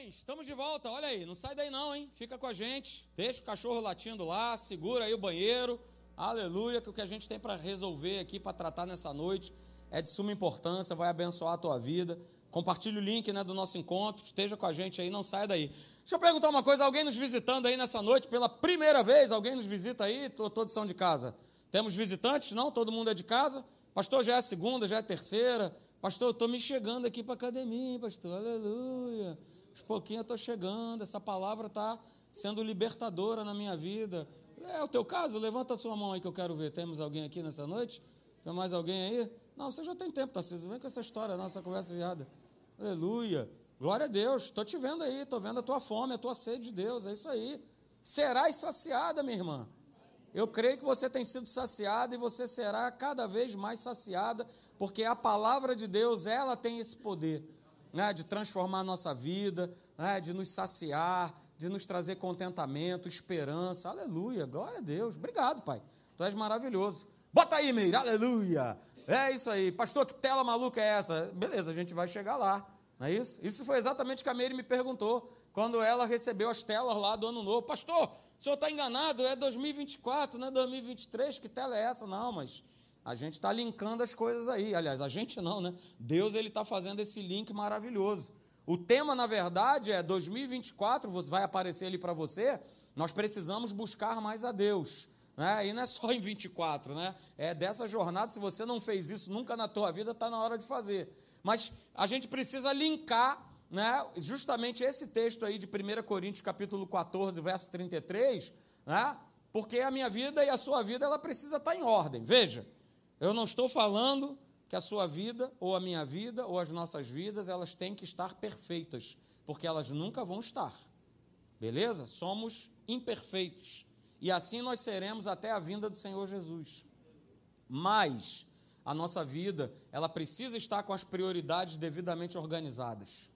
bem, estamos de volta. Olha aí, não sai daí não, hein? Fica com a gente. Deixa o cachorro latindo lá, segura aí o banheiro. Aleluia, que o que a gente tem para resolver aqui, para tratar nessa noite, é de suma importância, vai abençoar a tua vida. Compartilhe o link né, do nosso encontro, esteja com a gente aí, não saia daí. Deixa eu perguntar uma coisa: alguém nos visitando aí nessa noite pela primeira vez? Alguém nos visita aí? Todos são de casa. Temos visitantes? Não? Todo mundo é de casa? Pastor, já é segunda, já é terceira. Pastor, eu estou me chegando aqui para a academia, pastor. Aleluia. Pouquinho eu estou chegando. Essa palavra está sendo libertadora na minha vida. É o teu caso? Levanta a sua mão aí que eu quero ver. Temos alguém aqui nessa noite? Tem mais alguém aí? Não, você já tem tempo, Tarcísio. Vem com essa história, nossa conversa viada. Aleluia. Glória a Deus. Estou te vendo aí. Estou vendo a tua fome, a tua sede de Deus. É isso aí. Serás saciada, minha irmã. Eu creio que você tem sido saciada e você será cada vez mais saciada, porque a palavra de Deus, ela tem esse poder né, de transformar a nossa vida, né, de nos saciar, de nos trazer contentamento, esperança. Aleluia, glória a Deus. Obrigado, Pai. Tu és maravilhoso. Bota aí, Meir, aleluia. É isso aí. Pastor, que tela maluca é essa? Beleza, a gente vai chegar lá. Não é isso? Isso foi exatamente o que a Meire me perguntou quando ela recebeu as telas lá do ano novo. Pastor, o senhor está enganado, é 2024, não é 2023, que tela é essa? Não, mas a gente está linkando as coisas aí. Aliás, a gente não, né? Deus ele está fazendo esse link maravilhoso. O tema, na verdade, é 2024, vai aparecer ali para você. Nós precisamos buscar mais a Deus. Né? E não é só em 24, né? É dessa jornada, se você não fez isso nunca na tua vida, está na hora de fazer. Mas a gente precisa linkar né, justamente esse texto aí de 1 Coríntios capítulo 14, verso 33, né? Porque a minha vida e a sua vida ela precisa estar em ordem. Veja, eu não estou falando que a sua vida, ou a minha vida, ou as nossas vidas, elas têm que estar perfeitas, porque elas nunca vão estar. Beleza? Somos imperfeitos. E assim nós seremos até a vinda do Senhor Jesus. Mas a nossa vida, ela precisa estar com as prioridades devidamente organizadas.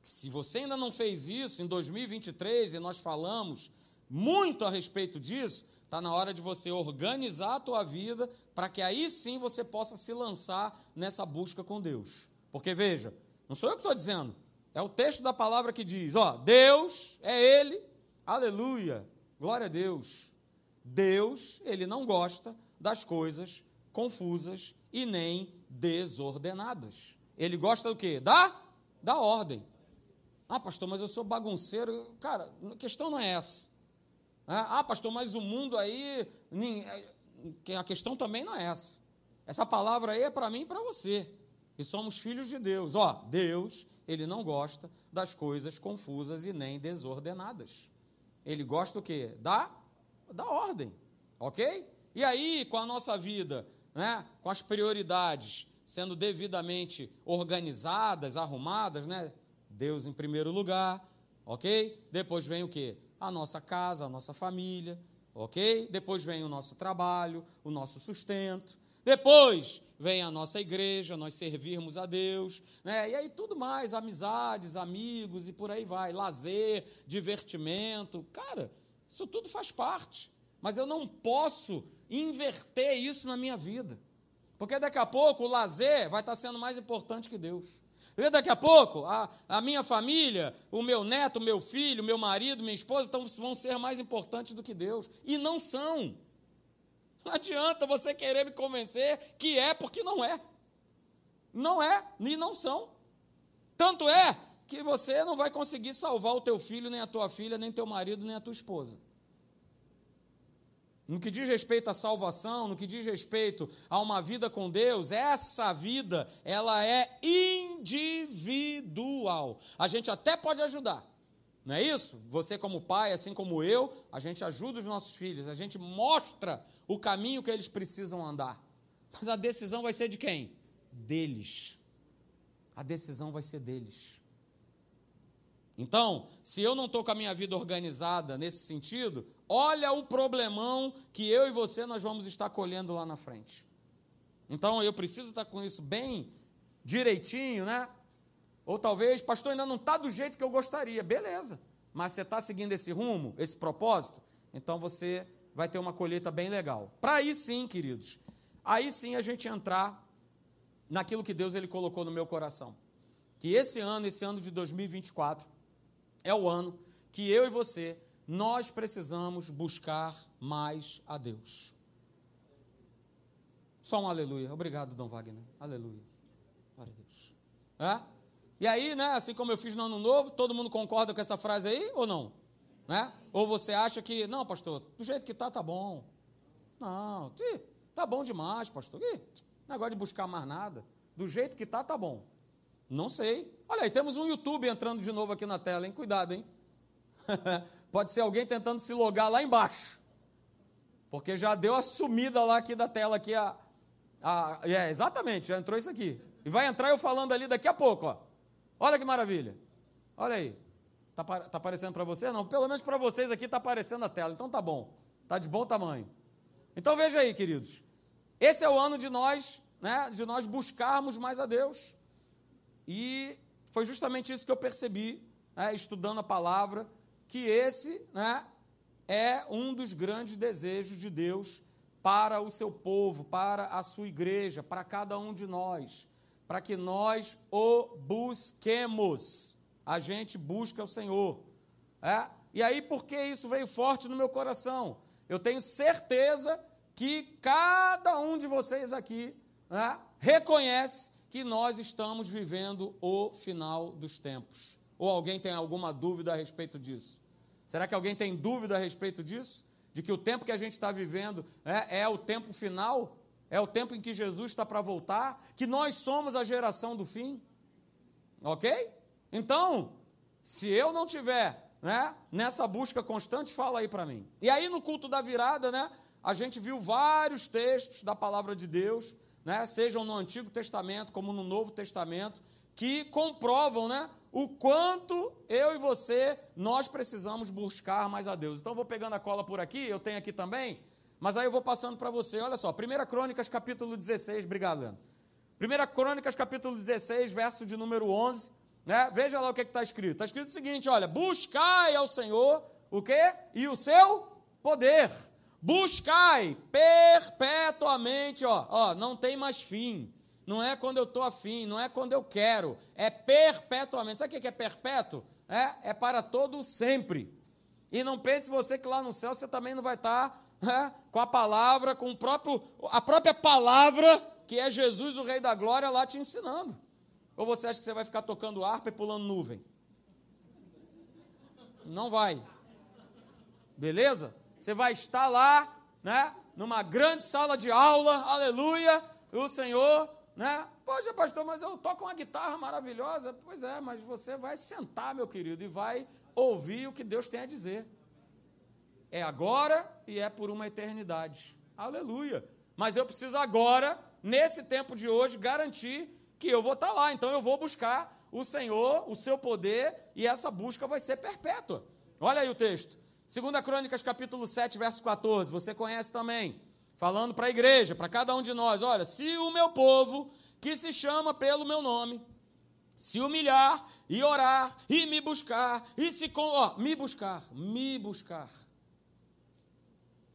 Se você ainda não fez isso em 2023 e nós falamos muito a respeito disso, Está na hora de você organizar a tua vida para que aí sim você possa se lançar nessa busca com Deus. Porque veja, não sou eu que estou dizendo, é o texto da palavra que diz: ó, Deus é Ele, aleluia, glória a Deus. Deus, Ele não gosta das coisas confusas e nem desordenadas. Ele gosta do quê? Da, da ordem. Ah, pastor, mas eu sou bagunceiro. Cara, a questão não é essa. Ah, pastor, mas o mundo aí. É, a questão também não é essa. Essa palavra aí é para mim e para você. Que somos filhos de Deus. Ó, Deus, ele não gosta das coisas confusas e nem desordenadas. Ele gosta o quê? Da, da ordem. Ok? E aí, com a nossa vida, né, com as prioridades sendo devidamente organizadas, arrumadas, né? Deus em primeiro lugar, ok? Depois vem o quê? A nossa casa, a nossa família, ok? Depois vem o nosso trabalho, o nosso sustento. Depois vem a nossa igreja, nós servirmos a Deus, né? E aí tudo mais, amizades, amigos e por aí vai, lazer, divertimento. Cara, isso tudo faz parte. Mas eu não posso inverter isso na minha vida. Porque daqui a pouco o lazer vai estar sendo mais importante que Deus. E daqui a pouco, a, a minha família, o meu neto, o meu filho, meu marido, minha esposa então, vão ser mais importantes do que Deus. E não são. Não adianta você querer me convencer que é porque não é. Não é, e não são. Tanto é que você não vai conseguir salvar o teu filho, nem a tua filha, nem teu marido, nem a tua esposa. No que diz respeito à salvação, no que diz respeito a uma vida com Deus, essa vida, ela é individual. A gente até pode ajudar. Não é isso? Você como pai, assim como eu, a gente ajuda os nossos filhos, a gente mostra o caminho que eles precisam andar. Mas a decisão vai ser de quem? Deles. A decisão vai ser deles. Então, se eu não estou com a minha vida organizada nesse sentido, olha o problemão que eu e você nós vamos estar colhendo lá na frente. Então, eu preciso estar com isso bem direitinho, né? Ou talvez, pastor, ainda não está do jeito que eu gostaria. Beleza. Mas você está seguindo esse rumo, esse propósito? Então você vai ter uma colheita bem legal. Para aí sim, queridos, aí sim a gente entrar naquilo que Deus ele colocou no meu coração. que esse ano, esse ano de 2024, é o ano que eu e você, nós precisamos buscar mais a Deus. Só um aleluia. Obrigado, Dom Wagner. Aleluia. Glória a Deus. É? E aí, né, assim como eu fiz no ano novo, todo mundo concorda com essa frase aí ou não? Né? Ou você acha que, não, pastor, do jeito que tá, tá bom. Não, tá bom demais, pastor. Ih, negócio de buscar mais nada. Do jeito que tá, tá bom. Não sei. Olha aí, temos um YouTube entrando de novo aqui na tela, hein? Cuidado, hein? Pode ser alguém tentando se logar lá embaixo. Porque já deu a sumida lá aqui da tela aqui a, a é, exatamente, já entrou isso aqui. E vai entrar eu falando ali daqui a pouco, ó. Olha que maravilha. Olha aí. Tá, tá aparecendo para você? Não, pelo menos para vocês aqui está aparecendo a tela. Então tá bom. Tá de bom tamanho. Então veja aí, queridos. Esse é o ano de nós, né, de nós buscarmos mais a Deus. E foi justamente isso que eu percebi, né, estudando a palavra, que esse né, é um dos grandes desejos de Deus para o seu povo, para a sua igreja, para cada um de nós, para que nós o busquemos. A gente busca o Senhor. É? E aí, por que isso veio forte no meu coração? Eu tenho certeza que cada um de vocês aqui né, reconhece que nós estamos vivendo o final dos tempos. Ou alguém tem alguma dúvida a respeito disso? Será que alguém tem dúvida a respeito disso? De que o tempo que a gente está vivendo é, é o tempo final? É o tempo em que Jesus está para voltar? Que nós somos a geração do fim? Ok? Então, se eu não tiver né, nessa busca constante, fala aí para mim. E aí no culto da virada, né, a gente viu vários textos da palavra de Deus né, sejam no Antigo Testamento como no Novo Testamento, que comprovam né, o quanto eu e você, nós precisamos buscar mais a Deus. Então, vou pegando a cola por aqui, eu tenho aqui também, mas aí eu vou passando para você. Olha só, 1 Crônicas, capítulo 16, obrigado, Leandro. 1 Crônicas, capítulo 16, verso de número 11, né? veja lá o que está escrito. Está escrito o seguinte, olha, buscai ao Senhor o quê? E o seu poder Buscai perpetuamente, ó, ó, não tem mais fim. Não é quando eu estou afim, não é quando eu quero, é perpetuamente. Sabe o que é perpétuo? É, é para todo sempre. E não pense você que lá no céu você também não vai estar tá, com a palavra, com o próprio, a própria palavra, que é Jesus, o Rei da Glória, lá te ensinando. Ou você acha que você vai ficar tocando harpa e pulando nuvem? Não vai. Beleza? Você vai estar lá, né? Numa grande sala de aula, aleluia, o Senhor, né? Poxa, pastor, mas eu toco uma guitarra maravilhosa. Pois é, mas você vai sentar, meu querido, e vai ouvir o que Deus tem a dizer. É agora e é por uma eternidade. Aleluia. Mas eu preciso agora, nesse tempo de hoje, garantir que eu vou estar lá. Então eu vou buscar o Senhor, o seu poder, e essa busca vai ser perpétua. Olha aí o texto. Segunda Crônicas, capítulo 7, verso 14, você conhece também, falando para a igreja, para cada um de nós, olha, se o meu povo, que se chama pelo meu nome, se humilhar e orar e me buscar, e se, ó, me buscar, me buscar.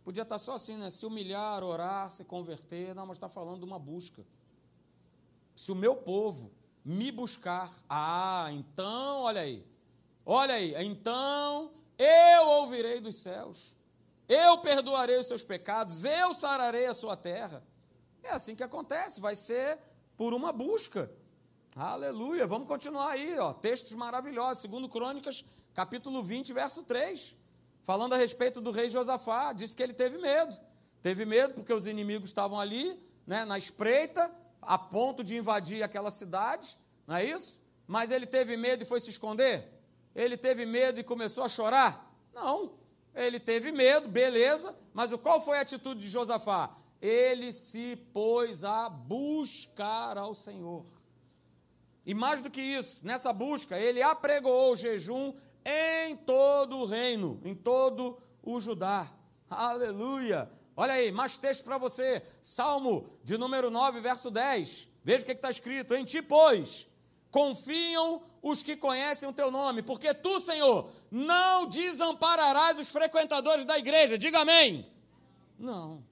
Podia estar só assim, né? Se humilhar, orar, se converter, não, mas está falando de uma busca. Se o meu povo me buscar, ah, então, olha aí, olha aí, então eu ouvirei dos céus, eu perdoarei os seus pecados, eu sararei a sua terra. É assim que acontece, vai ser por uma busca. Aleluia. Vamos continuar aí, ó. Textos maravilhosos. Segundo Crônicas, capítulo 20, verso 3. Falando a respeito do rei Josafá, disse que ele teve medo. Teve medo porque os inimigos estavam ali, né, na espreita, a ponto de invadir aquela cidade, não é isso? Mas ele teve medo e foi se esconder? Ele teve medo e começou a chorar? Não. Ele teve medo, beleza, mas qual foi a atitude de Josafá? Ele se pôs a buscar ao Senhor. E mais do que isso, nessa busca, ele apregoou o jejum em todo o reino, em todo o Judá. Aleluia! Olha aí, mais texto para você. Salmo de número 9, verso 10. Veja o que está escrito: Em ti, pois, confiam os que conhecem o teu nome, porque tu, Senhor, não desampararás os frequentadores da igreja. Diga amém. Não.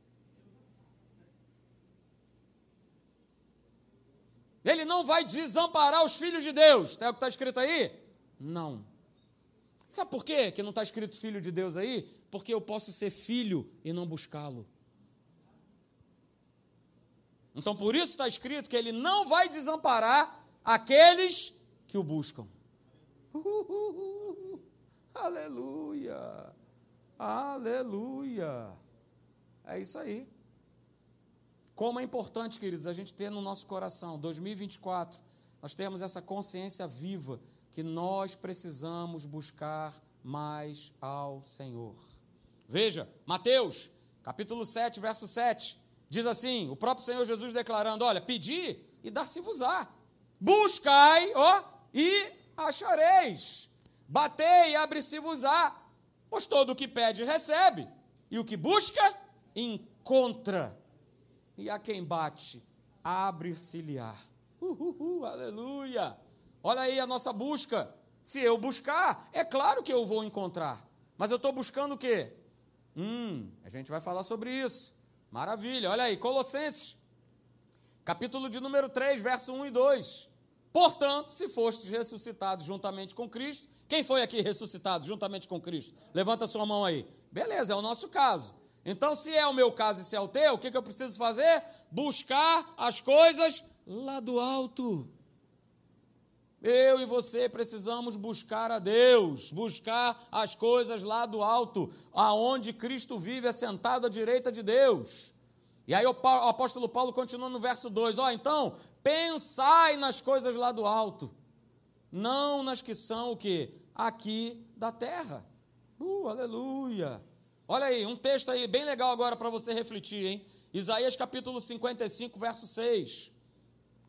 Ele não vai desamparar os filhos de Deus. É o que está escrito aí? Não. Sabe por quê que não está escrito filho de Deus aí? Porque eu posso ser filho e não buscá-lo. Então por isso está escrito que ele não vai desamparar aqueles que o buscam. Uh, aleluia! Aleluia! É isso aí. Como é importante, queridos, a gente ter no nosso coração, 2024, nós temos essa consciência viva que nós precisamos buscar mais ao Senhor. Veja, Mateus, capítulo 7, verso 7, diz assim: o próprio Senhor Jesus declarando: Olha, pedi e dar-se-vos-á, buscai, ó, e achareis, batei e abre-se-vos-á, pois todo o que pede recebe, e o que busca, encontra e a quem bate, abre-se-lhe-á. aleluia! Olha aí a nossa busca. Se eu buscar, é claro que eu vou encontrar. Mas eu estou buscando o quê? Hum, a gente vai falar sobre isso. Maravilha, olha aí, Colossenses, capítulo de número 3, verso 1 e 2. Portanto, se fostes ressuscitados juntamente com Cristo, quem foi aqui ressuscitado juntamente com Cristo? Levanta sua mão aí. Beleza, é o nosso caso. Então, se é o meu caso e se é o teu, o que, que eu preciso fazer? Buscar as coisas lá do alto. Eu e você precisamos buscar a Deus, buscar as coisas lá do alto, aonde Cristo vive assentado à direita de Deus. E aí o apóstolo Paulo continua no verso 2: Ó, então, pensai nas coisas lá do alto, não nas que são o que? Aqui da terra. Uh, aleluia! Olha aí, um texto aí bem legal agora para você refletir, hein? Isaías capítulo 55, verso 6.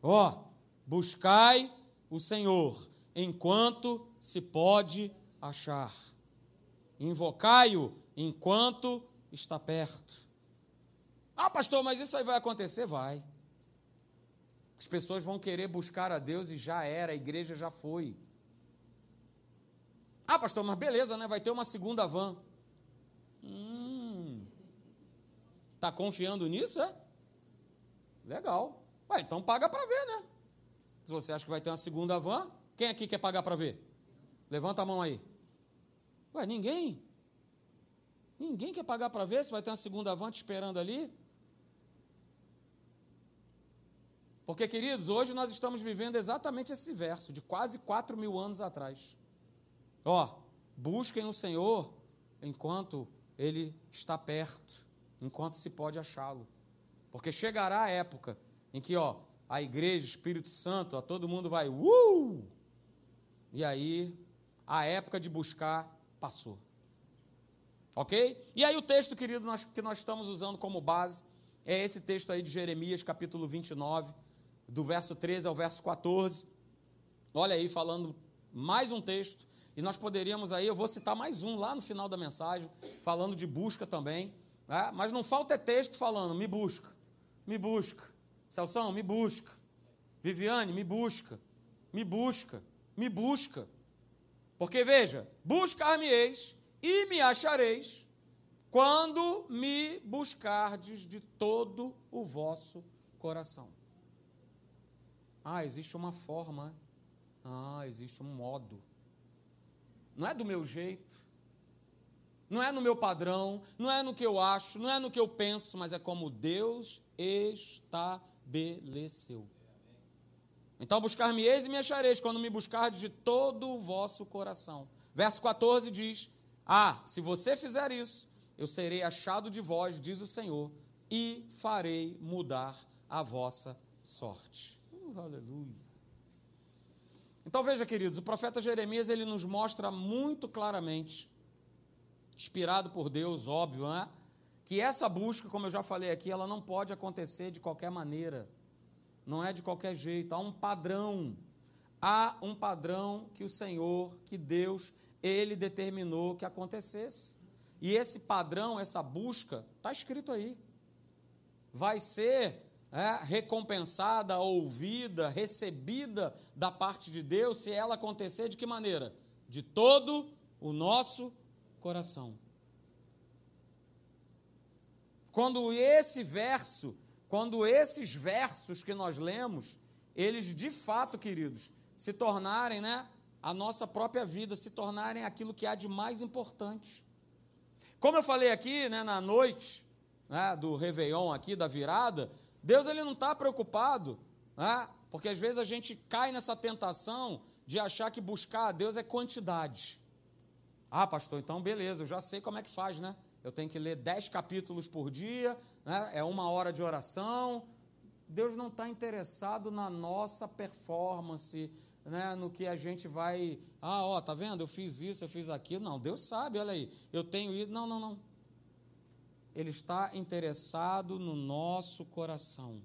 Ó, oh, buscai o Senhor enquanto se pode achar. Invocai-o enquanto está perto. Ah, pastor, mas isso aí vai acontecer? Vai. As pessoas vão querer buscar a Deus e já era, a igreja já foi. Ah, pastor, mas beleza, né? Vai ter uma segunda van. Hum. Tá confiando nisso, é? Legal. Ué, então paga para ver, né? Se você acha que vai ter uma segunda van, quem aqui quer pagar para ver? Levanta a mão aí. Ué, ninguém? Ninguém quer pagar para ver se vai ter uma segunda van te esperando ali? Porque, queridos, hoje nós estamos vivendo exatamente esse verso, de quase 4 mil anos atrás. Ó, busquem o Senhor enquanto ele está perto, enquanto se pode achá-lo. Porque chegará a época em que, ó, a igreja, Espírito Santo, ó, todo mundo vai, uh! E aí, a época de buscar passou. Ok? E aí, o texto, querido, nós, que nós estamos usando como base é esse texto aí de Jeremias, capítulo 29, do verso 13 ao verso 14. Olha aí, falando mais um texto e nós poderíamos aí, eu vou citar mais um lá no final da mensagem, falando de busca também. Né? Mas não falta é texto falando, me busca, me busca. Celção, me busca. Viviane, me busca, me busca, me busca. Porque veja, buscar-me-eis e me achareis quando me buscardes de todo o vosso coração. Ah, existe uma forma. Ah, existe um modo não é do meu jeito, não é no meu padrão, não é no que eu acho, não é no que eu penso, mas é como Deus estabeleceu. Então buscar-me-eis e me achareis, quando me buscardes de todo o vosso coração. Verso 14 diz: Ah, se você fizer isso, eu serei achado de vós, diz o Senhor, e farei mudar a vossa sorte. Uh, aleluia. Então veja, queridos, o profeta Jeremias ele nos mostra muito claramente, inspirado por Deus, óbvio, né? que essa busca, como eu já falei aqui, ela não pode acontecer de qualquer maneira. Não é de qualquer jeito, há um padrão. Há um padrão que o Senhor, que Deus, ele determinou que acontecesse. E esse padrão, essa busca, está escrito aí. Vai ser é, recompensada, ouvida, recebida da parte de Deus, se ela acontecer de que maneira? De todo o nosso coração. Quando esse verso, quando esses versos que nós lemos, eles de fato, queridos, se tornarem, né, a nossa própria vida, se tornarem aquilo que há de mais importante. Como eu falei aqui, né, na noite né, do Réveillon aqui, da virada, Deus ele não está preocupado, né, porque às vezes a gente cai nessa tentação de achar que buscar a Deus é quantidade. Ah, pastor, então beleza, eu já sei como é que faz, né? Eu tenho que ler dez capítulos por dia, né? é uma hora de oração. Deus não está interessado na nossa performance, né, no que a gente vai. Ah, ó, tá vendo? Eu fiz isso, eu fiz aquilo. Não, Deus sabe, olha aí. Eu tenho isso. Não, não, não. Ele está interessado no nosso coração.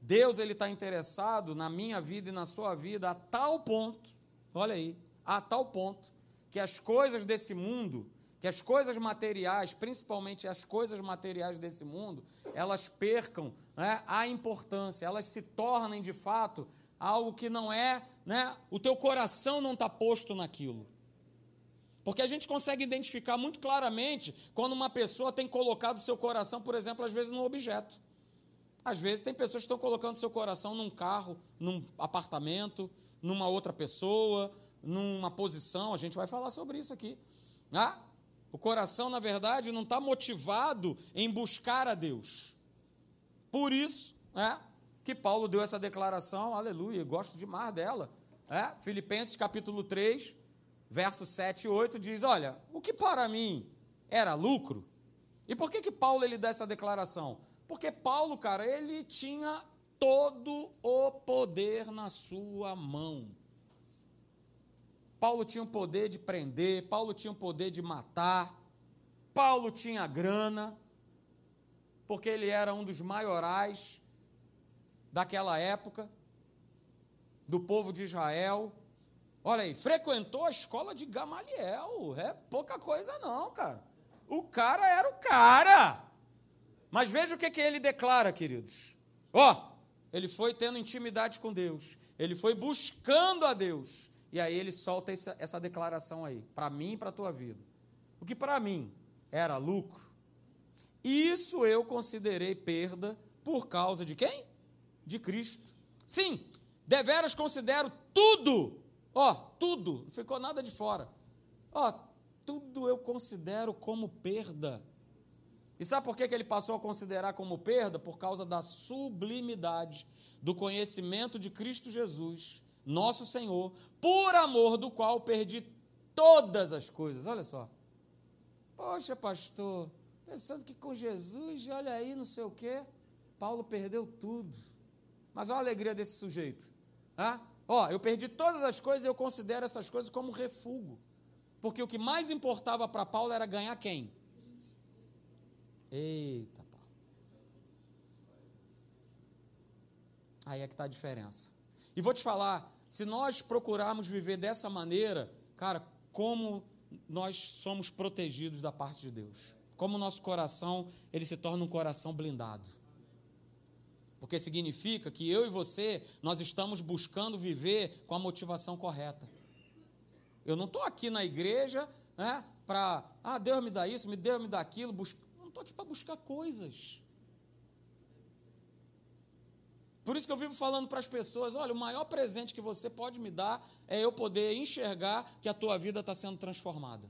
Deus ele está interessado na minha vida e na sua vida a tal ponto, olha aí, a tal ponto que as coisas desse mundo, que as coisas materiais, principalmente as coisas materiais desse mundo, elas percam né, a importância, elas se tornem de fato algo que não é, né, o teu coração não está posto naquilo. Porque a gente consegue identificar muito claramente quando uma pessoa tem colocado seu coração, por exemplo, às vezes num objeto. Às vezes tem pessoas que estão colocando seu coração num carro, num apartamento, numa outra pessoa, numa posição. A gente vai falar sobre isso aqui. Ah, o coração, na verdade, não está motivado em buscar a Deus. Por isso, né, que Paulo deu essa declaração, aleluia, gosto demais dela. É, Filipenses capítulo 3, versos 7 e 8 diz: Olha, o que para mim era lucro. E por que, que Paulo ele dá essa declaração? Porque Paulo, cara, ele tinha todo o poder na sua mão. Paulo tinha o poder de prender, Paulo tinha o poder de matar, Paulo tinha grana, porque ele era um dos maiorais daquela época, do povo de Israel. Olha aí, frequentou a escola de Gamaliel. É pouca coisa, não, cara. O cara era o cara. Mas veja o que, que ele declara, queridos. Ó, oh, ele foi tendo intimidade com Deus. Ele foi buscando a Deus. E aí ele solta essa, essa declaração aí, para mim e para a tua vida. O que para mim era lucro, isso eu considerei perda por causa de quem? De Cristo. Sim, deveras considero tudo Ó, tudo, não ficou nada de fora. Ó, tudo eu considero como perda. E sabe por que ele passou a considerar como perda? Por causa da sublimidade do conhecimento de Cristo Jesus, nosso Senhor, por amor do qual perdi todas as coisas. Olha só. Poxa, pastor, pensando que com Jesus, olha aí, não sei o quê, Paulo perdeu tudo. Mas olha a alegria desse sujeito. Ah, Ó, eu perdi todas as coisas e eu considero essas coisas como refúgio. Porque o que mais importava para Paulo era ganhar quem? Eita, Paulo. Aí é que está a diferença. E vou te falar, se nós procurarmos viver dessa maneira, cara, como nós somos protegidos da parte de Deus. Como o nosso coração, ele se torna um coração blindado. Porque significa que eu e você, nós estamos buscando viver com a motivação correta. Eu não estou aqui na igreja né, para, ah, Deus me dá isso, me Deus me dá aquilo. Eu não estou aqui para buscar coisas. Por isso que eu vivo falando para as pessoas: olha, o maior presente que você pode me dar é eu poder enxergar que a tua vida está sendo transformada.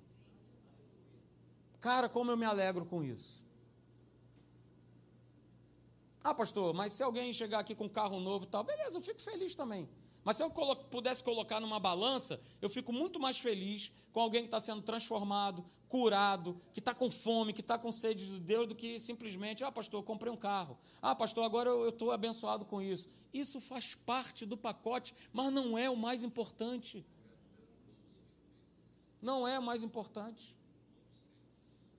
Cara, como eu me alegro com isso. Ah, pastor, mas se alguém chegar aqui com um carro novo e tal, beleza, eu fico feliz também. Mas se eu colo pudesse colocar numa balança, eu fico muito mais feliz com alguém que está sendo transformado, curado, que está com fome, que está com sede de Deus, do que simplesmente, ah, pastor, eu comprei um carro. Ah, pastor, agora eu estou abençoado com isso. Isso faz parte do pacote, mas não é o mais importante. Não é o mais importante.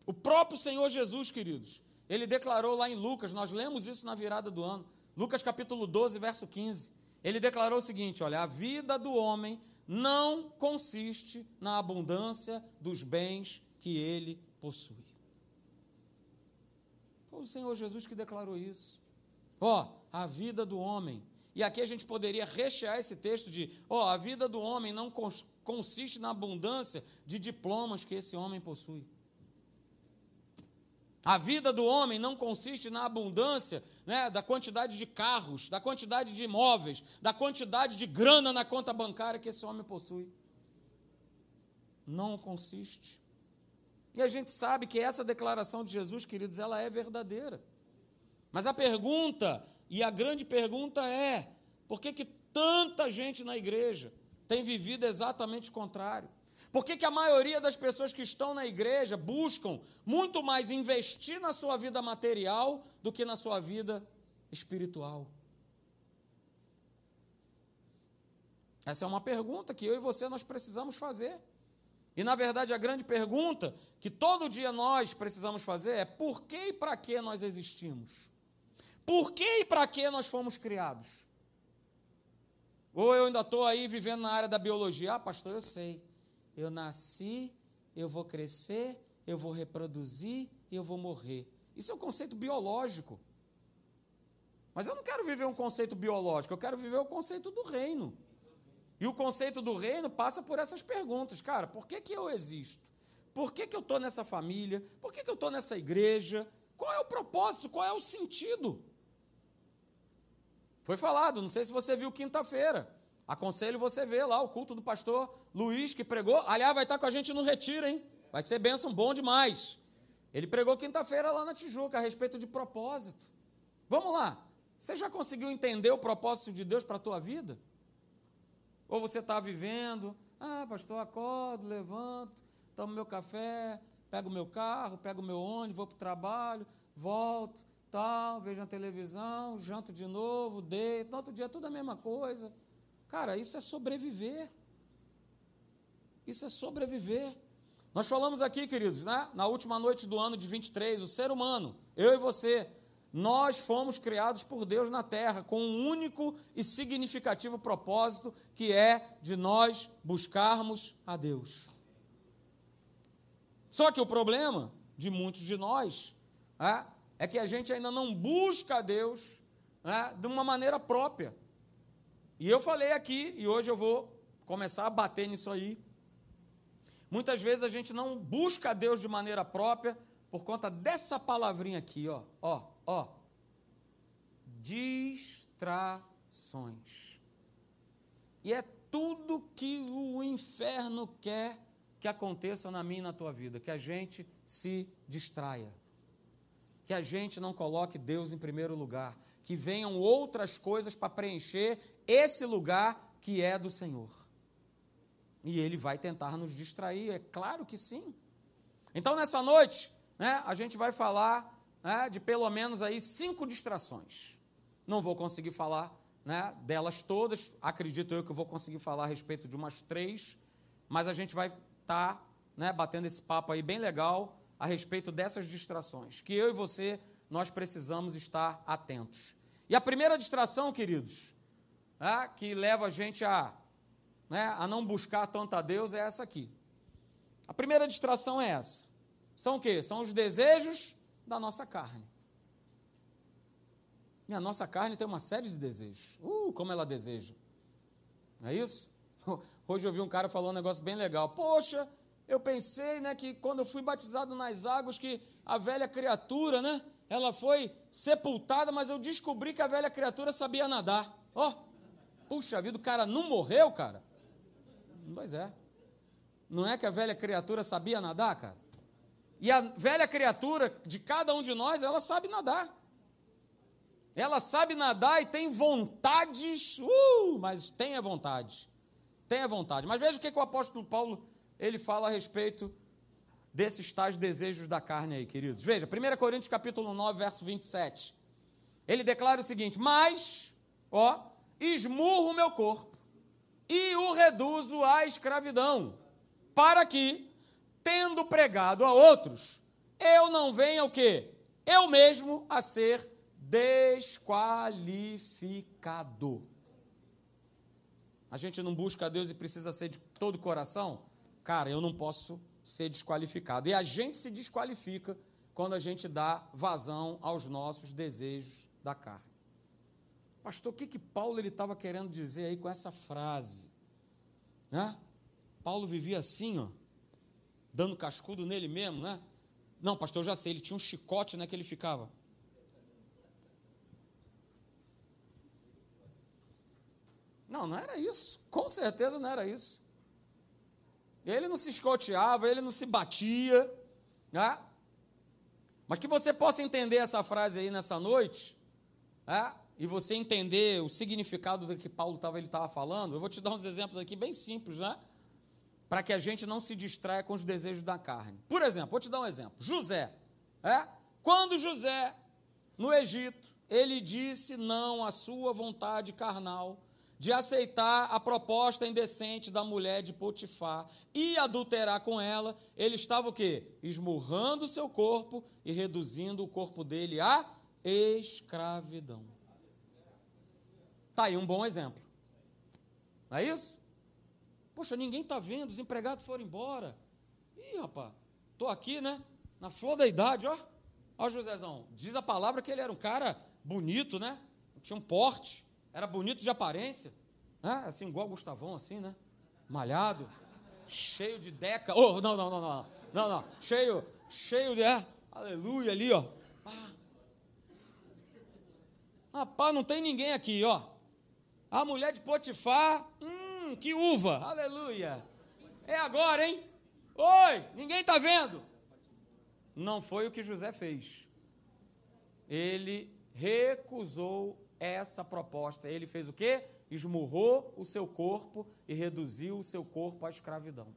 O próprio Senhor Jesus, queridos, ele declarou lá em Lucas, nós lemos isso na virada do ano, Lucas capítulo 12, verso 15. Ele declarou o seguinte: olha, a vida do homem não consiste na abundância dos bens que ele possui. Foi o Senhor Jesus que declarou isso. Ó, oh, a vida do homem. E aqui a gente poderia rechear esse texto de: ó, oh, a vida do homem não consiste na abundância de diplomas que esse homem possui. A vida do homem não consiste na abundância né, da quantidade de carros, da quantidade de imóveis, da quantidade de grana na conta bancária que esse homem possui. Não consiste. E a gente sabe que essa declaração de Jesus, queridos, ela é verdadeira. Mas a pergunta, e a grande pergunta é: por que, que tanta gente na igreja tem vivido exatamente o contrário? Por que, que a maioria das pessoas que estão na igreja buscam muito mais investir na sua vida material do que na sua vida espiritual? Essa é uma pergunta que eu e você nós precisamos fazer. E na verdade a grande pergunta que todo dia nós precisamos fazer é por que e para que nós existimos? Por que e para que nós fomos criados? Ou eu ainda estou aí vivendo na área da biologia? Ah, pastor, eu sei. Eu nasci, eu vou crescer, eu vou reproduzir e eu vou morrer. Isso é um conceito biológico. Mas eu não quero viver um conceito biológico, eu quero viver o conceito do reino. E o conceito do reino passa por essas perguntas. Cara, por que, que eu existo? Por que, que eu estou nessa família? Por que, que eu estou nessa igreja? Qual é o propósito? Qual é o sentido? Foi falado, não sei se você viu quinta-feira. Aconselho você ver lá o culto do pastor Luiz, que pregou. Aliás, vai estar com a gente no retiro, hein? Vai ser bênção bom demais. Ele pregou quinta-feira lá na Tijuca a respeito de propósito. Vamos lá. Você já conseguiu entender o propósito de Deus para a tua vida? Ou você está vivendo, ah, pastor, acordo, levanto, tomo meu café, pego meu carro, pego meu ônibus, vou para o trabalho, volto, tal, vejo a televisão, janto de novo, deito, no outro dia tudo a mesma coisa. Cara, isso é sobreviver. Isso é sobreviver. Nós falamos aqui, queridos, né? na última noite do ano de 23, o ser humano, eu e você, nós fomos criados por Deus na terra com um único e significativo propósito, que é de nós buscarmos a Deus. Só que o problema de muitos de nós é, é que a gente ainda não busca a Deus é, de uma maneira própria. E eu falei aqui, e hoje eu vou começar a bater nisso aí. Muitas vezes a gente não busca Deus de maneira própria por conta dessa palavrinha aqui, ó, ó, ó. Distrações. E é tudo que o inferno quer que aconteça na minha e na tua vida, que a gente se distraia. Que a gente não coloque Deus em primeiro lugar, que venham outras coisas para preencher esse lugar que é do Senhor. E ele vai tentar nos distrair, é claro que sim. Então, nessa noite, né, a gente vai falar né, de pelo menos aí cinco distrações. Não vou conseguir falar né, delas todas, acredito eu que eu vou conseguir falar a respeito de umas três, mas a gente vai estar tá, né, batendo esse papo aí bem legal a respeito dessas distrações, que eu e você nós precisamos estar atentos. E a primeira distração, queridos, é, que leva a gente a, né, a não buscar tanto a Deus é essa aqui. A primeira distração é essa. São o quê? São os desejos da nossa carne. E a nossa carne tem uma série de desejos. Uh, como ela deseja. Não é isso? Hoje eu vi um cara falando um negócio bem legal. Poxa, eu pensei, né, que quando eu fui batizado nas águas, que a velha criatura, né, ela foi sepultada, mas eu descobri que a velha criatura sabia nadar. Ó, oh, puxa vida, o cara não morreu, cara? Pois é. Não é que a velha criatura sabia nadar, cara? E a velha criatura de cada um de nós, ela sabe nadar. Ela sabe nadar e tem vontades, uh, mas tenha vontade. Tenha vontade. Mas veja o que, que o apóstolo Paulo ele fala a respeito desses tais desejos da carne aí, queridos. Veja, 1 Coríntios capítulo 9, verso 27. Ele declara o seguinte: Mas, ó, esmurro o meu corpo e o reduzo à escravidão, para que, tendo pregado a outros, eu não venha o quê? Eu mesmo a ser desqualificado. A gente não busca a Deus e precisa ser de todo o coração? Cara, eu não posso ser desqualificado. E a gente se desqualifica quando a gente dá vazão aos nossos desejos da carne. Pastor, o que, que Paulo estava querendo dizer aí com essa frase? Né? Paulo vivia assim, ó, dando cascudo nele mesmo, né? Não, pastor, eu já sei, ele tinha um chicote né, que ele ficava. Não, não era isso. Com certeza não era isso. Ele não se escoteava, ele não se batia. Né? Mas que você possa entender essa frase aí nessa noite, né? e você entender o significado do que Paulo estava ele estava falando, eu vou te dar uns exemplos aqui bem simples, né? Para que a gente não se distraia com os desejos da carne. Por exemplo, vou te dar um exemplo. José, é? Quando José no Egito, ele disse não à sua vontade carnal de aceitar a proposta indecente da mulher de Potifar e adulterar com ela, ele estava o quê? Esmurrando seu corpo e reduzindo o corpo dele à escravidão. Tá aí um bom exemplo. Não é isso? Poxa, ninguém está vendo, os empregados foram embora. Ih, rapaz, estou aqui, né? Na flor da idade, ó. Ó, Josézão, diz a palavra que ele era um cara bonito, né? Tinha um porte era bonito de aparência, né? assim, igual o Gustavão, assim, né? Malhado, cheio de deca. Oh, não, não, não, não, não, não, cheio, cheio de, é, aleluia ali, ó. Ah. Rapaz, não tem ninguém aqui, ó. A mulher de Potifar, hum, que uva, aleluia. É agora, hein? Oi, ninguém está vendo. Não foi o que José fez. Ele recusou essa proposta. Ele fez o quê? Esmurrou o seu corpo e reduziu o seu corpo à escravidão.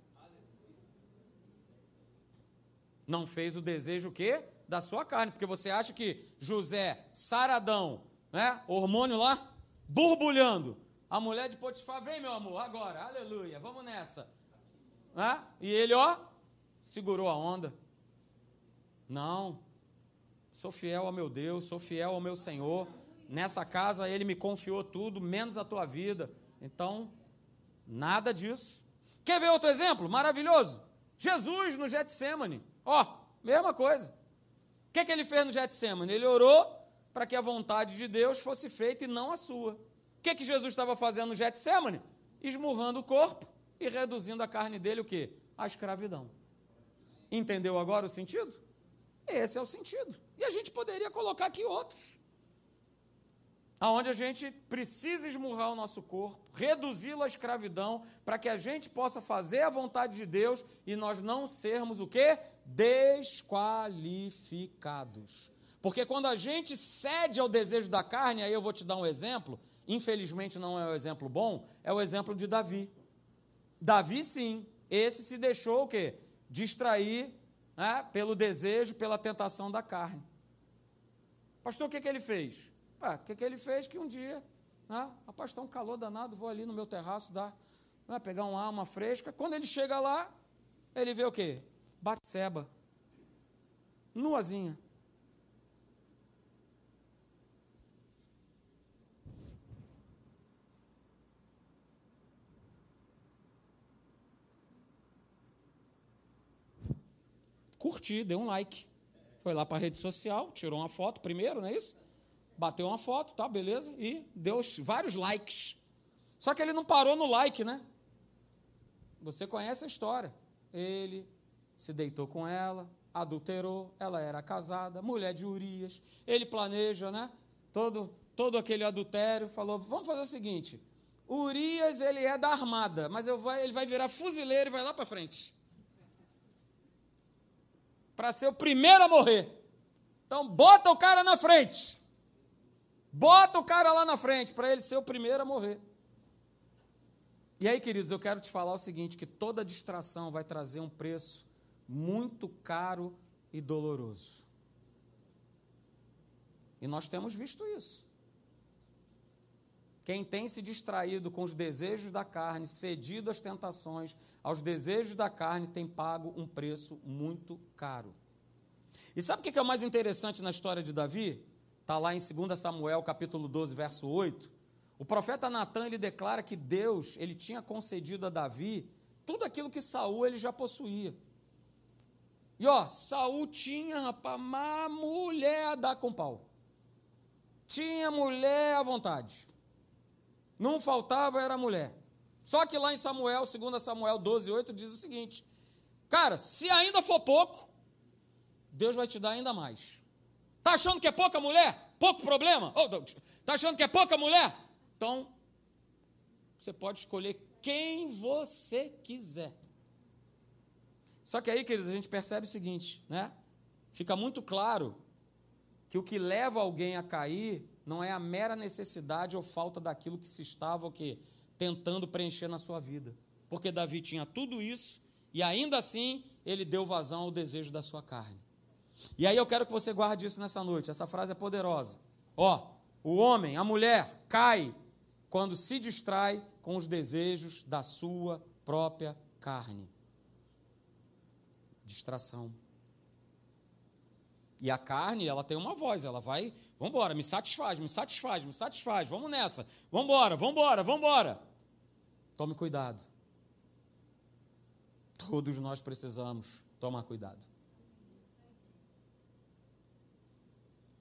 Não fez o desejo o quê? Da sua carne, porque você acha que José, saradão, né? Hormônio lá, borbulhando. A mulher de Potifar, vem meu amor, agora, aleluia, vamos nessa. Né? E ele, ó, segurou a onda. Não, sou fiel ao meu Deus, sou fiel ao meu Senhor nessa casa ele me confiou tudo, menos a tua vida. Então, nada disso. Quer ver outro exemplo? Maravilhoso. Jesus no Getsemane. Ó, mesma coisa. O que, que ele fez no Getsemane? Ele orou para que a vontade de Deus fosse feita e não a sua. O que, que Jesus estava fazendo no Getsemane? Esmurrando o corpo e reduzindo a carne dele o quê? A escravidão. Entendeu agora o sentido? Esse é o sentido. E a gente poderia colocar aqui outros aonde a gente precisa esmurrar o nosso corpo, reduzi-lo à escravidão, para que a gente possa fazer a vontade de Deus e nós não sermos o quê? Desqualificados. Porque quando a gente cede ao desejo da carne, aí eu vou te dar um exemplo, infelizmente não é um exemplo bom, é o exemplo de Davi. Davi sim, esse se deixou o quê? Distrair né, pelo desejo, pela tentação da carne. Pastor, o que, que ele fez? O que, que ele fez? Que um dia, né, rapaz, está um calor danado, vou ali no meu terraço dar, né, pegar uma alma fresca. Quando ele chega lá, ele vê o quê? Batseba. Nuazinha. Curti, deu um like. Foi lá para a rede social, tirou uma foto primeiro, não é isso? Bateu uma foto, tá, beleza, e deu vários likes. Só que ele não parou no like, né? Você conhece a história. Ele se deitou com ela, adulterou, ela era casada, mulher de Urias. Ele planeja, né? Todo, todo aquele adultério, falou: vamos fazer o seguinte. Urias, ele é da armada, mas vou, ele vai virar fuzileiro e vai lá para frente. Para ser o primeiro a morrer. Então, bota o cara na frente. Bota o cara lá na frente para ele ser o primeiro a morrer. E aí, queridos, eu quero te falar o seguinte: que toda distração vai trazer um preço muito caro e doloroso. E nós temos visto isso. Quem tem se distraído com os desejos da carne, cedido às tentações, aos desejos da carne, tem pago um preço muito caro. E sabe o que é o mais interessante na história de Davi? Está lá em 2 Samuel, capítulo 12, verso 8. O profeta Natan, ele declara que Deus, ele tinha concedido a Davi tudo aquilo que Saul ele já possuía. E ó, Saul tinha, rapaz, uma mulher a dar com pau. Tinha mulher à vontade. Não faltava, era mulher. Só que lá em Samuel, 2 Samuel 12, 8, diz o seguinte: Cara, se ainda for pouco, Deus vai te dar ainda mais. Tá achando que é pouca mulher? Pouco problema? Oh, tá achando que é pouca mulher? Então, você pode escolher quem você quiser. Só que aí, queridos, a gente percebe o seguinte, né? Fica muito claro que o que leva alguém a cair não é a mera necessidade ou falta daquilo que se estava o quê? tentando preencher na sua vida. Porque Davi tinha tudo isso e ainda assim ele deu vazão ao desejo da sua carne. E aí eu quero que você guarde isso nessa noite. Essa frase é poderosa. Ó, o homem, a mulher cai quando se distrai com os desejos da sua própria carne. Distração. E a carne, ela tem uma voz, ela vai, vamos embora, me satisfaz, me satisfaz, me satisfaz, vamos nessa, embora, vamos embora. Tome cuidado. Todos nós precisamos tomar cuidado.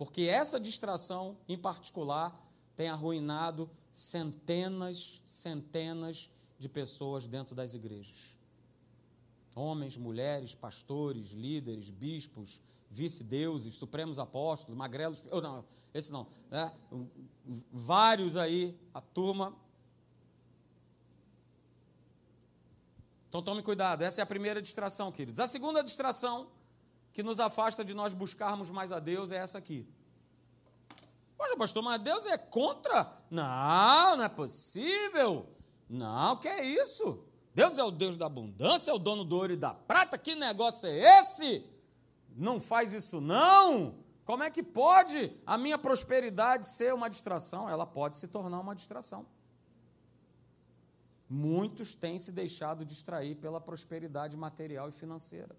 Porque essa distração, em particular, tem arruinado centenas, centenas de pessoas dentro das igrejas. Homens, mulheres, pastores, líderes, bispos, vice-deuses, supremos apóstolos, magrelos, ou não, esse não, né? vários aí, a turma Então tome cuidado, essa é a primeira distração, queridos. A segunda distração que nos afasta de nós buscarmos mais a Deus é essa aqui. Poxa, pastor, mas Deus é contra? Não, não é possível. Não, que é isso? Deus é o Deus da abundância, é o dono do ouro e da prata. Que negócio é esse? Não faz isso não. Como é que pode a minha prosperidade ser uma distração? Ela pode se tornar uma distração muitos têm se deixado distrair pela prosperidade material e financeira.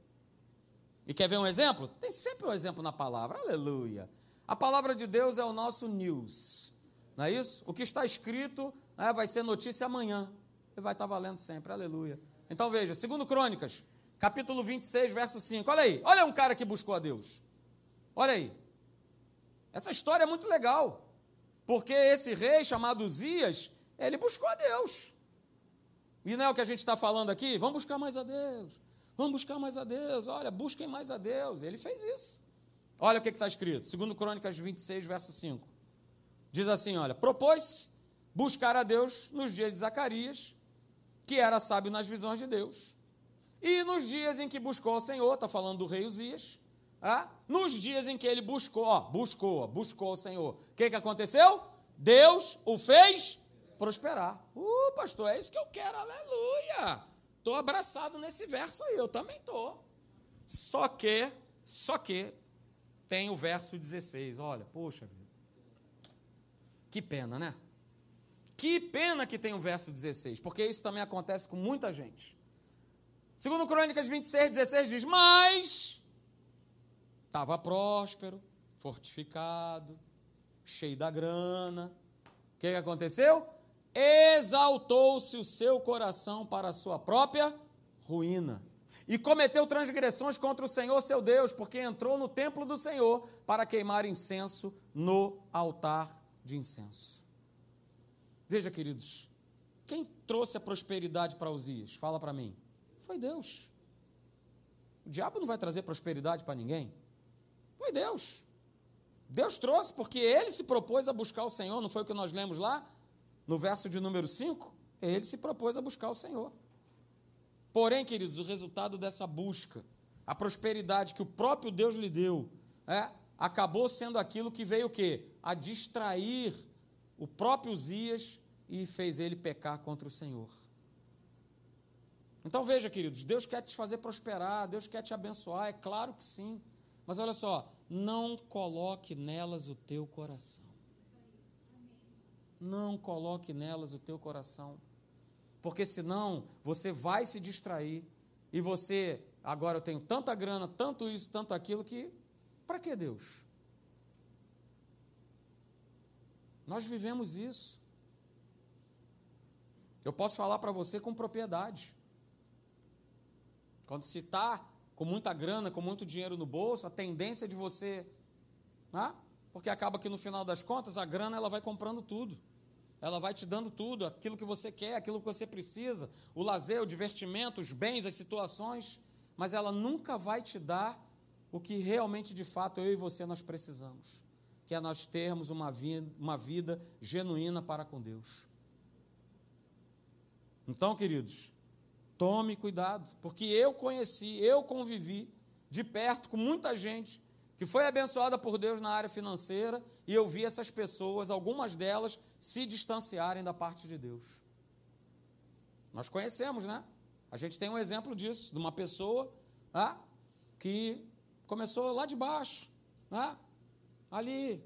E quer ver um exemplo? Tem sempre um exemplo na palavra, aleluia. A palavra de Deus é o nosso news, não é isso? O que está escrito né, vai ser notícia amanhã, e vai estar valendo sempre, aleluia. Então veja, segundo Crônicas, capítulo 26, verso 5, olha aí, olha um cara que buscou a Deus, olha aí. Essa história é muito legal, porque esse rei chamado Zias, ele buscou a Deus. E não é o que a gente está falando aqui? Vamos buscar mais a Deus. Vamos buscar mais a Deus. Olha, busquem mais a Deus. Ele fez isso. Olha o que está escrito. Segundo Crônicas 26, verso 5. Diz assim, olha, propôs buscar a Deus nos dias de Zacarias, que era sábio nas visões de Deus. E nos dias em que buscou o Senhor, está falando do rei Uzias, ah, nos dias em que ele buscou, ó, buscou, buscou o Senhor, o que, que aconteceu? Deus o fez prosperar. Uh, pastor, é isso que eu quero, aleluia. Estou abraçado nesse verso aí, eu também estou. Só que, só que, tem o verso 16. Olha, poxa vida. Que pena, né? Que pena que tem o verso 16, porque isso também acontece com muita gente. Segundo Crônicas 26, 16 diz: Mas estava próspero, fortificado, cheio da grana. O que, que aconteceu? Exaltou-se o seu coração para a sua própria ruína. E cometeu transgressões contra o Senhor seu Deus, porque entrou no templo do Senhor para queimar incenso no altar de incenso. Veja, queridos, quem trouxe a prosperidade para Uzias? Fala para mim. Foi Deus. O diabo não vai trazer prosperidade para ninguém. Foi Deus. Deus trouxe porque ele se propôs a buscar o Senhor, não foi o que nós lemos lá? No verso de número 5, ele se propôs a buscar o Senhor. Porém, queridos, o resultado dessa busca, a prosperidade que o próprio Deus lhe deu, é, acabou sendo aquilo que veio o quê? A distrair o próprio Zias e fez ele pecar contra o Senhor. Então veja, queridos, Deus quer te fazer prosperar, Deus quer te abençoar, é claro que sim. Mas olha só, não coloque nelas o teu coração. Não coloque nelas o teu coração, porque senão você vai se distrair e você, agora eu tenho tanta grana, tanto isso, tanto aquilo, que para que Deus? Nós vivemos isso. Eu posso falar para você com propriedade. Quando se está com muita grana, com muito dinheiro no bolso, a tendência de você. Né? Porque acaba que no final das contas a grana ela vai comprando tudo. Ela vai te dando tudo, aquilo que você quer, aquilo que você precisa, o lazer, o divertimento, os bens, as situações, mas ela nunca vai te dar o que realmente, de fato, eu e você nós precisamos, que é nós termos uma vida, uma vida genuína para com Deus. Então, queridos, tome cuidado, porque eu conheci, eu convivi de perto com muita gente que foi abençoada por Deus na área financeira e eu vi essas pessoas, algumas delas, se distanciarem da parte de Deus. Nós conhecemos, né? A gente tem um exemplo disso, de uma pessoa ah, que começou lá de baixo, né? ali,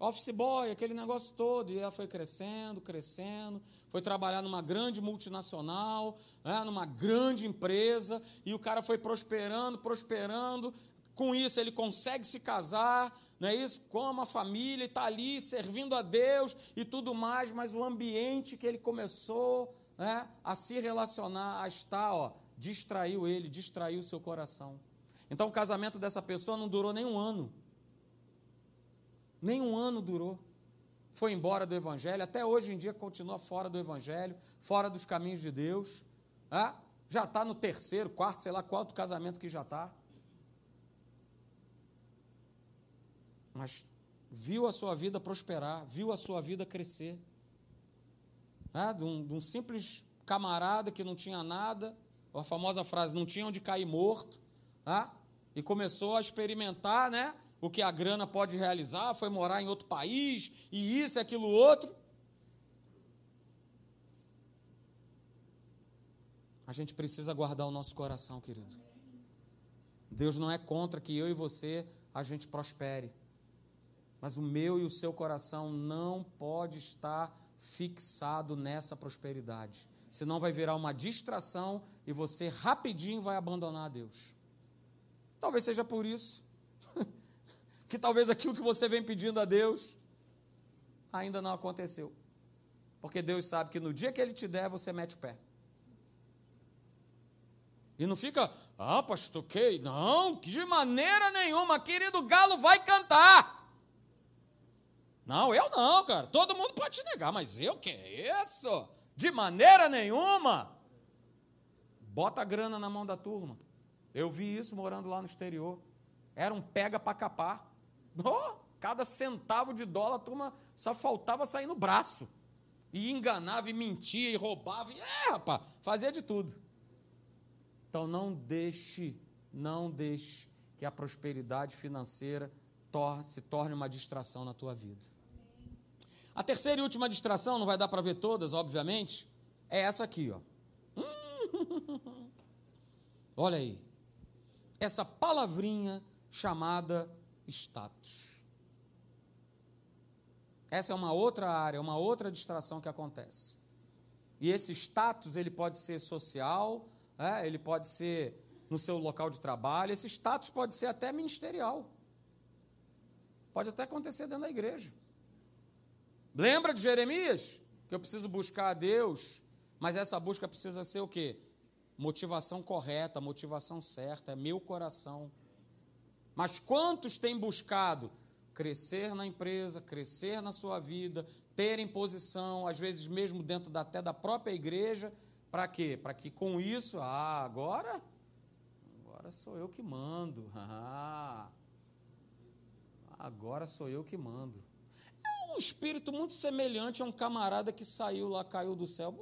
office boy, aquele negócio todo, e ela foi crescendo, crescendo, foi trabalhar numa grande multinacional, né? numa grande empresa, e o cara foi prosperando, prosperando, com isso ele consegue se casar, não é isso? Com uma família, está ali servindo a Deus e tudo mais, mas o ambiente que ele começou né, a se relacionar, a estar, ó, distraiu ele, distraiu seu coração. Então o casamento dessa pessoa não durou nem um ano. Nem um ano durou. Foi embora do Evangelho, até hoje em dia continua fora do Evangelho, fora dos caminhos de Deus. Ah, já está no terceiro, quarto, sei lá qual casamento que já está. Mas viu a sua vida prosperar, viu a sua vida crescer. Ah, de, um, de um simples camarada que não tinha nada, a famosa frase, não tinha onde cair morto, tá? e começou a experimentar né, o que a grana pode realizar, foi morar em outro país, e isso e aquilo outro. A gente precisa guardar o nosso coração, querido. Deus não é contra que eu e você a gente prospere. Mas o meu e o seu coração não pode estar fixado nessa prosperidade senão vai virar uma distração e você rapidinho vai abandonar a Deus. Talvez seja por isso que talvez aquilo que você vem pedindo a Deus ainda não aconteceu. Porque Deus sabe que no dia que Ele te der, você mete o pé. E não fica, ah, pastor, que? Não, de maneira nenhuma, querido galo vai cantar. Não, eu não, cara. Todo mundo pode te negar, mas eu que é isso? De maneira nenhuma. Bota a grana na mão da turma. Eu vi isso morando lá no exterior. Era um pega para capar. Oh, cada centavo de dólar a turma só faltava sair no braço. E enganava, e mentia, e roubava. E, é, rapaz, fazia de tudo. Então não deixe, não deixe que a prosperidade financeira se torne uma distração na tua vida. A terceira e última distração, não vai dar para ver todas, obviamente, é essa aqui, ó. Olha aí. Essa palavrinha chamada status. Essa é uma outra área, uma outra distração que acontece. E esse status, ele pode ser social, é, ele pode ser no seu local de trabalho, esse status pode ser até ministerial. Pode até acontecer dentro da igreja. Lembra de Jeremias? Que eu preciso buscar a Deus, mas essa busca precisa ser o quê? Motivação correta, motivação certa, é meu coração. Mas quantos têm buscado crescer na empresa, crescer na sua vida, terem posição, às vezes mesmo dentro da, até da própria igreja, para quê? Para que com isso, ah, agora, agora sou eu que mando. Ah, agora sou eu que mando um espírito muito semelhante a um camarada que saiu lá, caiu do céu.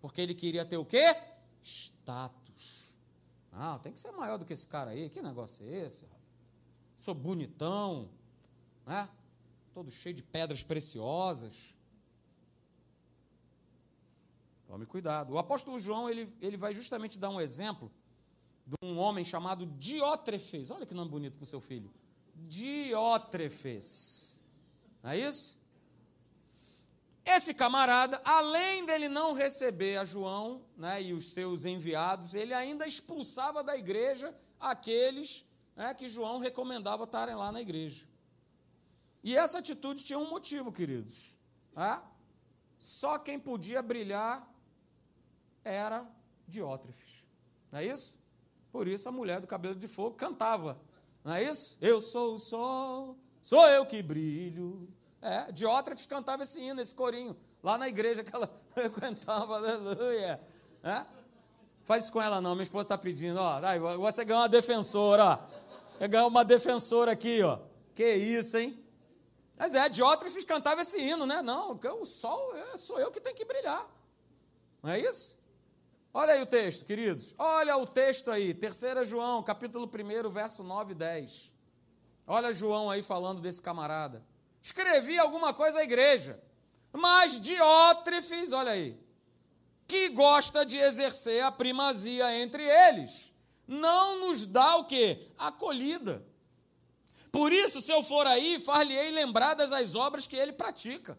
Porque ele queria ter o quê? Status. Ah, tem que ser maior do que esse cara aí. Que negócio é esse? Sou bonitão, né? Todo cheio de pedras preciosas. Tome cuidado. O apóstolo João, ele, ele vai justamente dar um exemplo de um homem chamado Diótrefes. Olha que nome bonito para o seu filho. Diótrefes. Não é isso? Esse camarada, além dele não receber a João né, e os seus enviados, ele ainda expulsava da igreja aqueles né, que João recomendava estarem lá na igreja. E essa atitude tinha um motivo, queridos. Né? Só quem podia brilhar era Diótrefes. Não é isso? Por isso a mulher do cabelo de fogo cantava não é isso? Eu sou o sol, sou eu que brilho. É, Diótrefes cantava esse hino, esse corinho, lá na igreja que ela frequentava, aleluia. É? Faz isso com ela não, minha esposa está pedindo, ó. Você ganhou uma defensora, ó. Você ganhou uma defensora aqui, ó. Que isso, hein? Mas é, Diótrefes cantava esse hino, né? Não, o sol é, sou eu que tenho que brilhar. Não é isso? Olha aí o texto, queridos. Olha o texto aí, 3 João, capítulo 1, verso 9 e 10. Olha João aí falando desse camarada. Escrevi alguma coisa à igreja, mas Diótrefes, olha aí, que gosta de exercer a primazia entre eles, não nos dá o quê? Acolhida. Por isso, se eu for aí, far-lhe-ei lembradas as obras que ele pratica,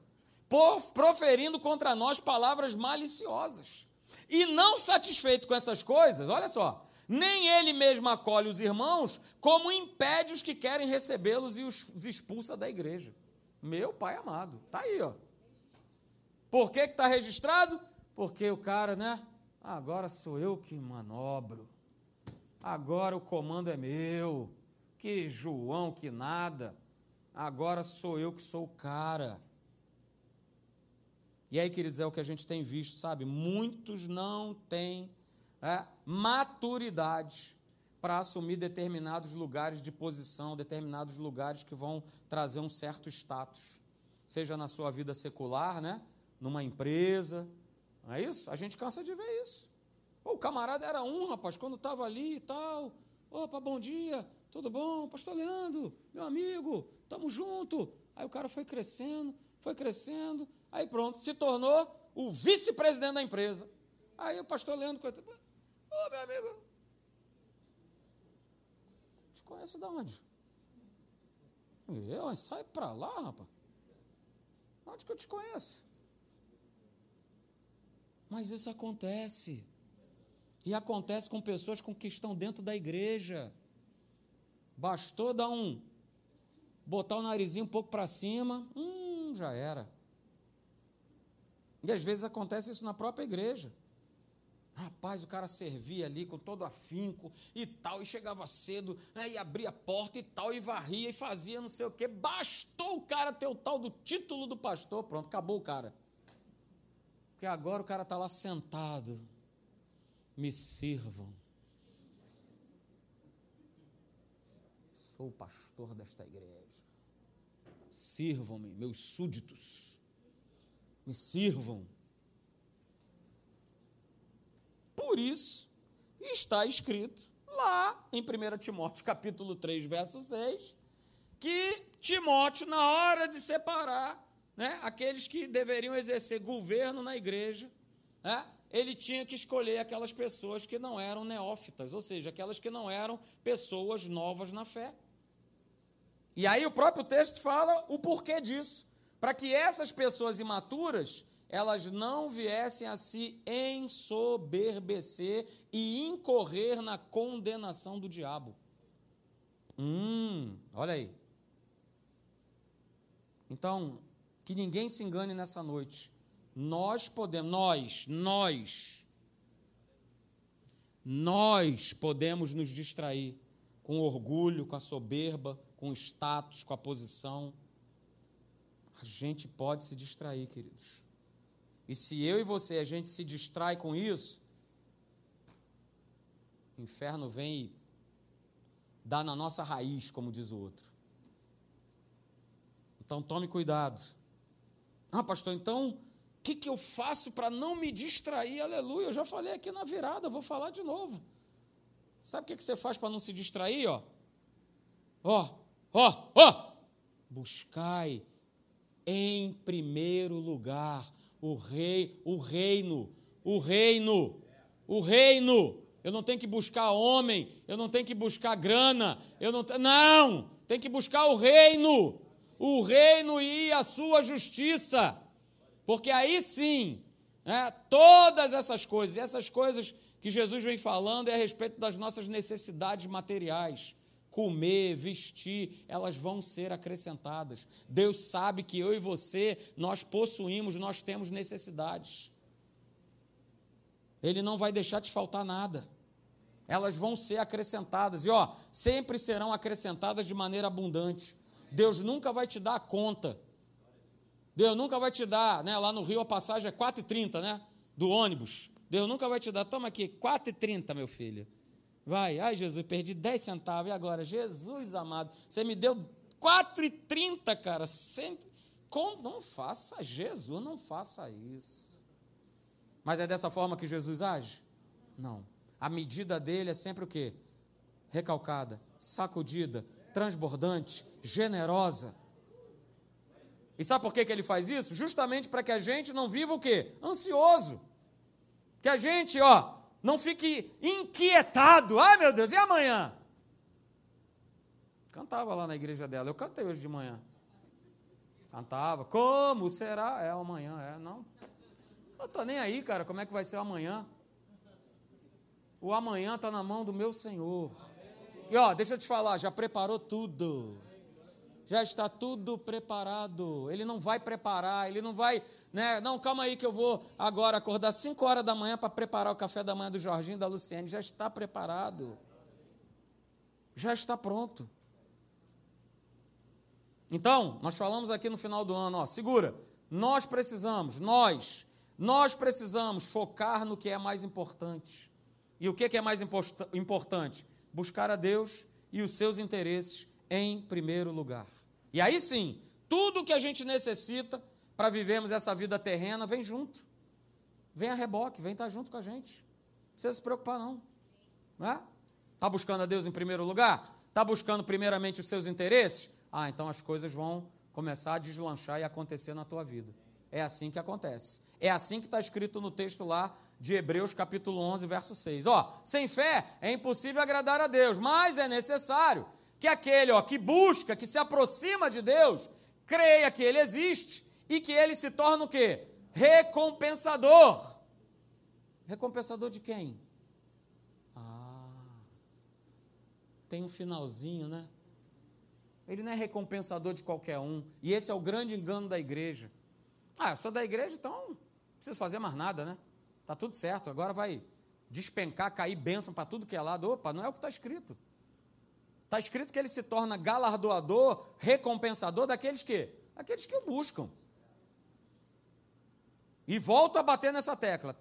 proferindo contra nós palavras maliciosas. E não satisfeito com essas coisas, olha só, nem ele mesmo acolhe os irmãos, como impede os que querem recebê-los e os expulsa da igreja. Meu pai amado, está aí, ó. Por que está registrado? Porque o cara, né? Agora sou eu que manobro. Agora o comando é meu que João, que nada. Agora sou eu que sou o cara. E aí, queridos, é o que a gente tem visto, sabe? Muitos não têm é, maturidade para assumir determinados lugares de posição, determinados lugares que vão trazer um certo status, seja na sua vida secular, né? Numa empresa, não é isso? A gente cansa de ver isso. Pô, o camarada era um, rapaz, quando estava ali e tal. Opa, bom dia. Tudo bom? Pastor Leandro, meu amigo, estamos junto. Aí o cara foi crescendo, foi crescendo, aí pronto, se tornou o vice-presidente da empresa. Aí o pastor Leandro, ô oh, meu amigo, te conheço de onde? Eu, sai para lá, rapaz. Onde que eu te conheço? Mas isso acontece. E acontece com pessoas com que estão dentro da igreja. Bastou dar um, botar o narizinho um pouco para cima, hum, já era. E às vezes acontece isso na própria igreja. Rapaz, o cara servia ali com todo afinco e tal, e chegava cedo, né, e abria a porta e tal, e varria e fazia não sei o quê. Bastou o cara ter o tal do título do pastor, pronto, acabou o cara. Porque agora o cara está lá sentado. Me sirvam. sou o pastor desta igreja. Sirvam-me, meus súditos. Me sirvam. Por isso, está escrito lá em 1 Timóteo, capítulo 3, verso 6, que Timóteo, na hora de separar né, aqueles que deveriam exercer governo na igreja, né, ele tinha que escolher aquelas pessoas que não eram neófitas, ou seja, aquelas que não eram pessoas novas na fé. E aí o próprio texto fala o porquê disso, para que essas pessoas imaturas elas não viessem a se ensoberbecer e incorrer na condenação do diabo. Hum, olha aí. Então, que ninguém se engane nessa noite. Nós podemos, nós, nós, nós podemos nos distrair com orgulho, com a soberba, com o status, com a posição. A gente pode se distrair, queridos. E se eu e você a gente se distrai com isso, o inferno vem e dá na nossa raiz, como diz o outro. Então tome cuidado. Ah, pastor, então o que, que eu faço para não me distrair? Aleluia, eu já falei aqui na virada, vou falar de novo. Sabe o que, que você faz para não se distrair? Ó, ó, ó, ó, buscai em primeiro lugar o rei, o reino, o reino, o reino. Eu não tenho que buscar homem, eu não tenho que buscar grana, eu não, não, tem que buscar o reino, o reino e a sua justiça, porque aí sim, né, todas essas coisas, essas coisas que Jesus vem falando é a respeito das nossas necessidades materiais comer, vestir, elas vão ser acrescentadas. Deus sabe que eu e você, nós possuímos, nós temos necessidades. Ele não vai deixar te faltar nada. Elas vão ser acrescentadas. E ó, sempre serão acrescentadas de maneira abundante. Deus nunca vai te dar conta. Deus nunca vai te dar, né? Lá no Rio a passagem é 4,30, né? Do ônibus. Deus nunca vai te dar, toma aqui, 4,30, meu filho. Vai, ai Jesus, perdi 10 centavos, e agora? Jesus amado, você me deu 4,30, cara, sempre. Não faça, Jesus, não faça isso. Mas é dessa forma que Jesus age? Não. A medida dele é sempre o quê? Recalcada, sacudida, transbordante, generosa. E sabe por que, que ele faz isso? Justamente para que a gente não viva o quê? Ansioso. Que a gente, ó, não fique inquietado. Ai, meu Deus, e amanhã? Cantava lá na igreja dela. Eu cantei hoje de manhã. Cantava. Como será? É amanhã, é, não. Eu tô nem aí, cara, como é que vai ser o amanhã? O amanhã está na mão do meu Senhor. E ó, deixa eu te falar, já preparou tudo. Já está tudo preparado. Ele não vai preparar, ele não vai, né? Não, calma aí que eu vou agora acordar 5 horas da manhã para preparar o café da manhã do Jorginho da Luciene. Já está preparado. Já está pronto. Então, nós falamos aqui no final do ano, ó, segura. Nós precisamos, nós, nós precisamos focar no que é mais importante. E o que é mais importante? Buscar a Deus e os seus interesses em primeiro lugar. E aí sim, tudo que a gente necessita para vivermos essa vida terrena vem junto. Vem a reboque, vem estar junto com a gente. Não precisa se preocupar, não. Não é? Está buscando a Deus em primeiro lugar? Está buscando primeiramente os seus interesses? Ah, então as coisas vão começar a deslanchar e acontecer na tua vida. É assim que acontece. É assim que está escrito no texto lá de Hebreus, capítulo 11, verso 6. Ó, sem fé é impossível agradar a Deus, mas é necessário que aquele ó, que busca, que se aproxima de Deus, creia que Ele existe e que Ele se torna o quê? Recompensador. Recompensador de quem? Ah, tem um finalzinho, né? Ele não é recompensador de qualquer um. E esse é o grande engano da igreja. Ah, eu sou da igreja, então não preciso fazer mais nada, né? Tá tudo certo, agora vai despencar, cair bênção para tudo que é lado. Opa, não é o que está escrito. Está escrito que ele se torna galardoador, recompensador daqueles que? Aqueles que o buscam. E volto a bater nessa tecla.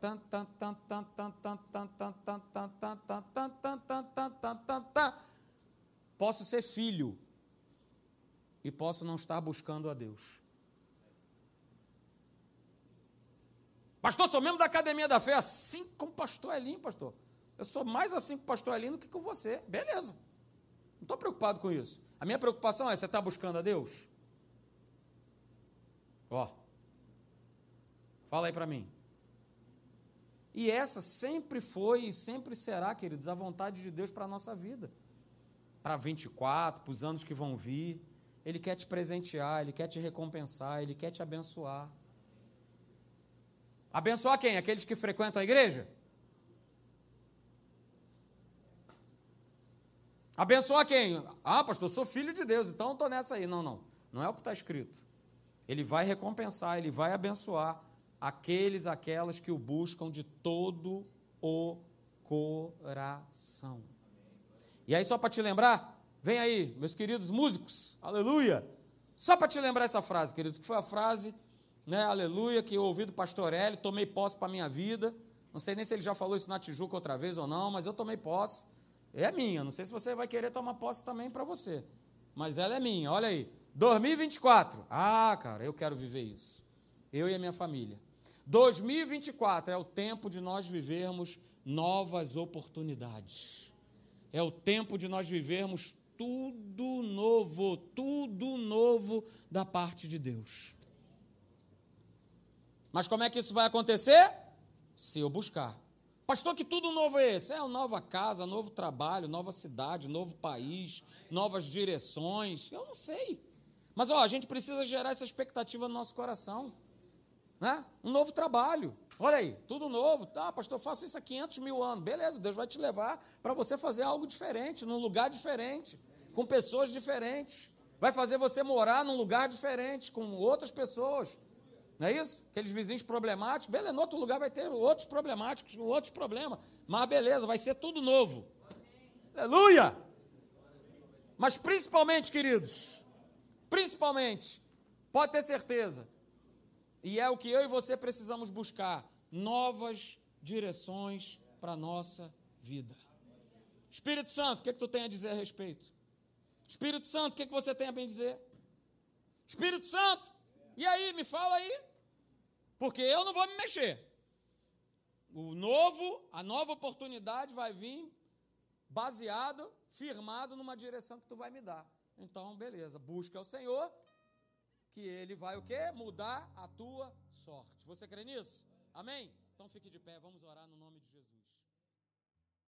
Posso ser filho e posso não estar buscando a Deus. Pastor, sou membro da Academia da Fé, assim como o pastor Elinho, pastor. Eu sou mais assim com o pastor Elinho do que com você. Beleza. Não estou preocupado com isso. A minha preocupação é: você está buscando a Deus? Ó. Fala aí para mim. E essa sempre foi e sempre será, queridos, a vontade de Deus para a nossa vida. Para 24, para os anos que vão vir. Ele quer te presentear, ele quer te recompensar, ele quer te abençoar. Abençoar quem? Aqueles que frequentam a igreja? Abençoar quem? Ah, pastor, eu sou filho de Deus, então estou nessa aí. Não, não. Não é o que está escrito. Ele vai recompensar, ele vai abençoar aqueles, aquelas que o buscam de todo o coração. E aí, só para te lembrar, vem aí, meus queridos músicos, aleluia. Só para te lembrar essa frase, queridos, que foi a frase né, aleluia, que eu ouvi do pastor Hélio, tomei posse para minha vida. Não sei nem se ele já falou isso na Tijuca outra vez ou não, mas eu tomei posse. É minha, não sei se você vai querer tomar posse também para você. Mas ela é minha, olha aí. 2024. Ah, cara, eu quero viver isso. Eu e a minha família. 2024 é o tempo de nós vivermos novas oportunidades. É o tempo de nós vivermos tudo novo, tudo novo da parte de Deus. Mas como é que isso vai acontecer? Se eu buscar. Pastor, que tudo novo é esse? É uma nova casa, novo trabalho, nova cidade, novo país, novas direções. Eu não sei. Mas ó, a gente precisa gerar essa expectativa no nosso coração. Né? Um novo trabalho. Olha aí, tudo novo. Tá, pastor, eu faço isso há 500 mil anos. Beleza, Deus vai te levar para você fazer algo diferente, num lugar diferente, com pessoas diferentes. Vai fazer você morar num lugar diferente, com outras pessoas. Não é isso? Aqueles vizinhos problemáticos, beleza, no outro lugar vai ter outros problemáticos, outros problemas. Mas beleza, vai ser tudo novo. Aleluia! Mas principalmente, queridos, principalmente, pode ter certeza, e é o que eu e você precisamos buscar: novas direções para a nossa vida. Espírito Santo, o que, é que tu tem a dizer a respeito? Espírito Santo, o que, é que você tem a bem dizer? Espírito Santo, e aí, me fala aí. Porque eu não vou me mexer. O novo, a nova oportunidade vai vir baseado, firmado numa direção que tu vai me dar. Então, beleza, busca o Senhor, que ele vai o quê? Mudar a tua sorte. Você crê nisso? Amém? Então fique de pé, vamos orar no nome de Jesus.